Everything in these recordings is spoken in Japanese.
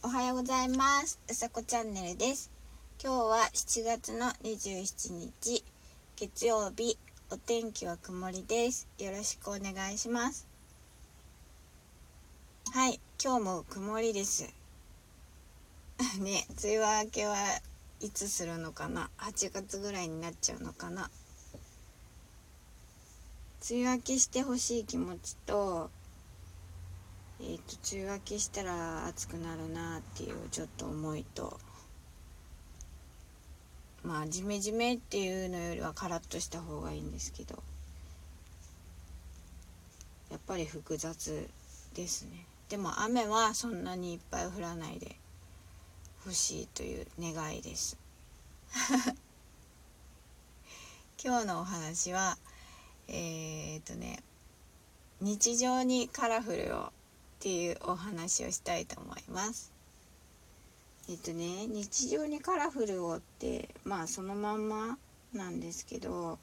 おはようございます。うさこチャンネルです。今日は7月の27日月曜日お天気は曇りです。よろしくお願いします。はい今日も曇りです。ね梅雨明けはいつするのかな？8月ぐらいになっちゃうのかな？梅雨明けしてほしい気持ちとえーと、梅雨明けしたら暑くなるなっていうちょっと思いとまあジメジメっていうのよりはカラッとした方がいいんですけどやっぱり複雑ですね。でも雨はそんなにいっぱい降らないでほしいという願いです。今日のお話はえー、っとね日常にカラフルをっていうお話をしたいと思います。えっとね日常にカラフルをってまあそのまんまなんですけど、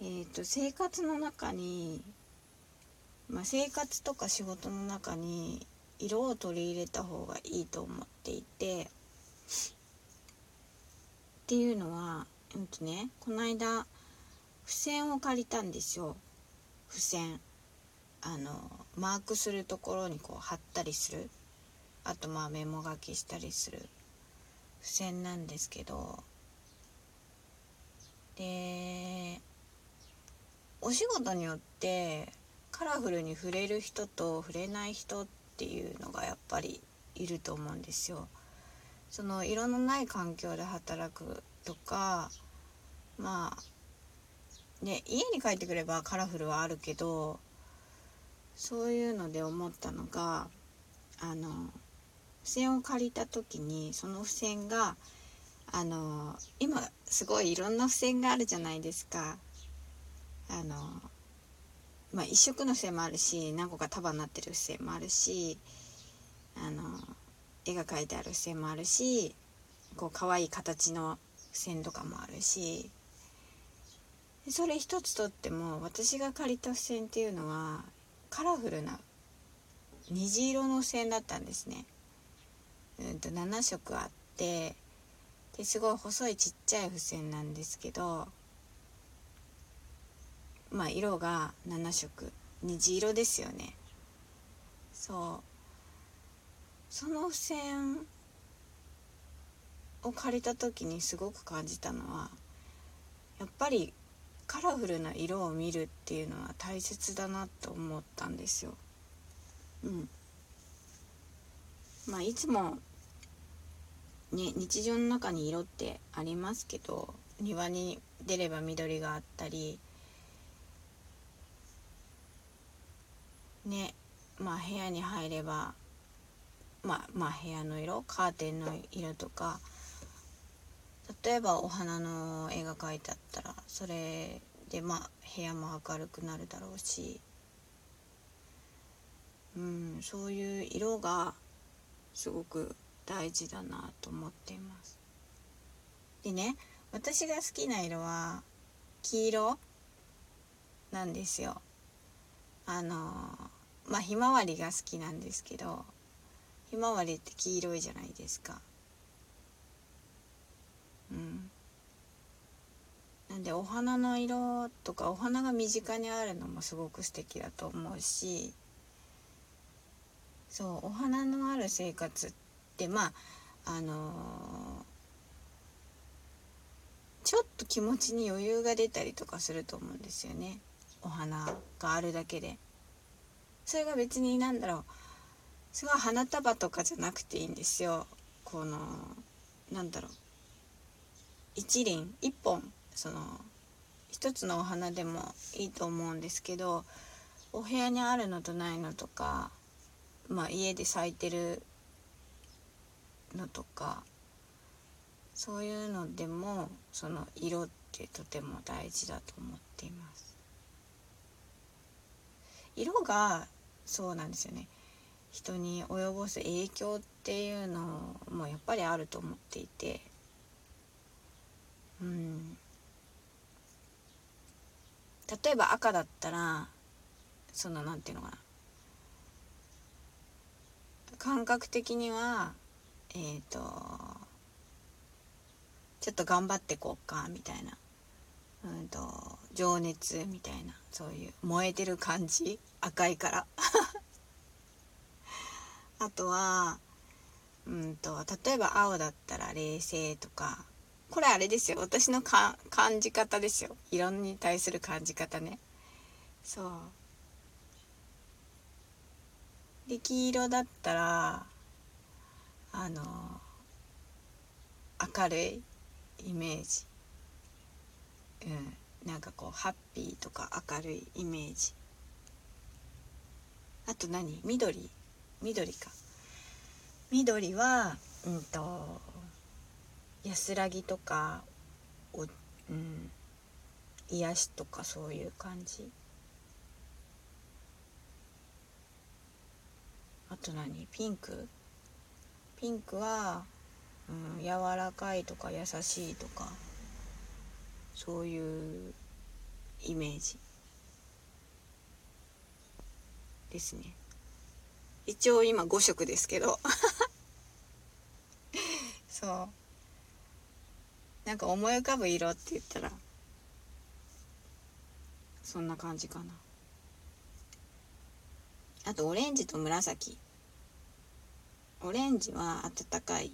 えっと生活の中に、まあ、生活とか仕事の中に色を取り入れた方がいいと思っていてっていうのは、えっとね、この間付箋を借りたんですよ付箋。あのマークするところにこう貼ったりする。あとまあメモ書きしたりする。付箋なんですけど。でお仕事によってカラフルに触れる人と触れない人っていうのがやっぱりいると思うんですよ。その色のない環境で働くとかまあね家に帰ってくればカラフルはあるけどそういうので思ったのがあの付箋を借りた時にその付箋があの今すごいいろんな付箋があるじゃないですか。あのまあ一色の付箋もあるし何個か束になってる付箋もあるしあの絵が描いてある付箋もあるしこう可愛い形の付箋とかもあるしそれ一つとっても私が借りた付箋っていうのはカラフルな虹色の線だったんですね。うんと7色あってですごい細いちっちゃい付箋なんですけどまあ色が7色虹色ですよね。そうその付箋を借りた時にすごく感じたのはやっぱりカラフルな色を見るっていうのは大切だなと思ったんですよ。うん。まあいつもね日常の中に色ってありますけど庭に出れば緑があったりねまあ部屋に入ればまあまあ部屋の色カーテンの色とか例えばお花の絵が描いてあったらそれでまあ部屋も明るくなるだろうしうんそういう色がすごく大事だなと思っています。でね私が好きな色は黄色なんですよ。あのまあひまわりが好きなんですけどひまわりって黄色いじゃないですか。うんなんでお花の色とかお花が身近にあるのもすごく素敵だと思うしそうお花のある生活ってまああのー、ちょっと気持ちに余裕が出たりとかすると思うんですよねお花があるだけで。それが別に何だろうすごい花束とかじゃなくていいんですよ。このなんだろう一輪一本その一つのお花でもいいと思うんですけどお部屋にあるのとないのとか、まあ、家で咲いてるのとかそういうのでもその色ってとても大事だと思っています。色がそうなんですよね人に及ぼす影響っていうのもやっぱりあると思っていてうん。例えば赤だったらその何て言うのかな。感覚的にはえっ、ー、とちょっと頑張ってこうかみたいな、うんと、情熱みたいなそういう燃えてる感じ。赤いから。あとはうんと例えば青だったら冷静とかこれあれですよ。私のか感じ方ですよ。色に対する感じ方ね。そう。で黄色だったらあの明るいイメージ。うん。なんかこうハッピーとか明るいイメージ。あと何？緑？緑か。緑はうんと安らぎとかお、うん、癒しとかそういう感じ。あと何？ピンク？ピンクは、うん、柔らかいとか優しいとかそういうイメージ。ですね。一応今5色ですけど。そう。なんか思い浮かぶ色って言ったらそんな感じかな。あとオレンジと紫。オレンジは暖かい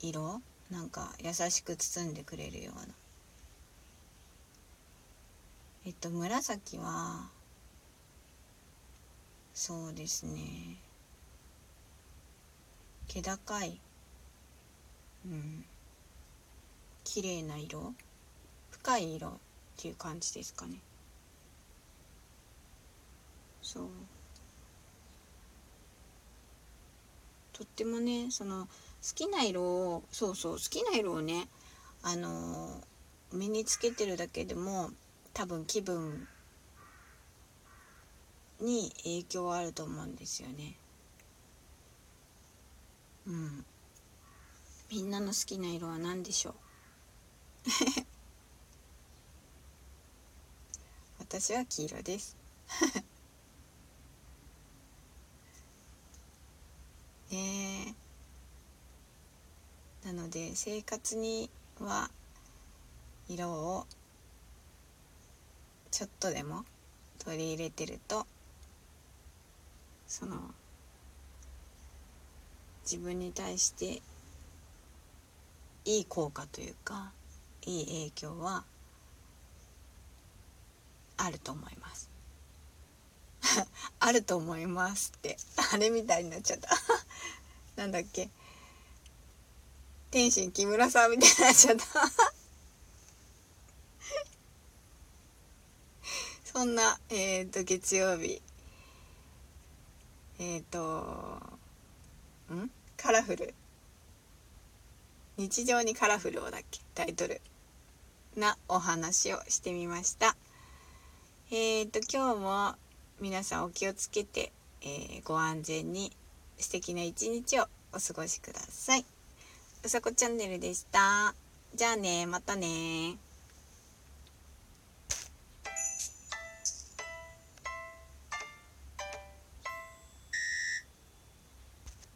色？なんか優しく包んでくれるような。えっと紫はそうですね。気高い。うん。綺麗な色。深い色っていう感じですかね。そう。とってもねその好きな色をそうそう好きな色をねあの身につけてるだけでも多分気分に影響あると思うんですよね。うん。みんなの好きな色は何でしょう？私は黄色です。ねなので生活には色をちょっとでも取り入れてるとその自分に対していい効果というかいい影響はあると思います。あると思いますってあれみたいになっちゃった。なんだっけ？天心木村さんみたいになっちゃった。そんなえっ、ー、と月曜日。えっ、ー、とん？カラフル。日常にカラフルをだっけ？タイトル。なお話をしてみました。えっ、ー、と今日も皆さんお気をつけて、えー、ご安全に素敵な一日をお過ごしください。うさこチャンネルでした。じゃあね、またね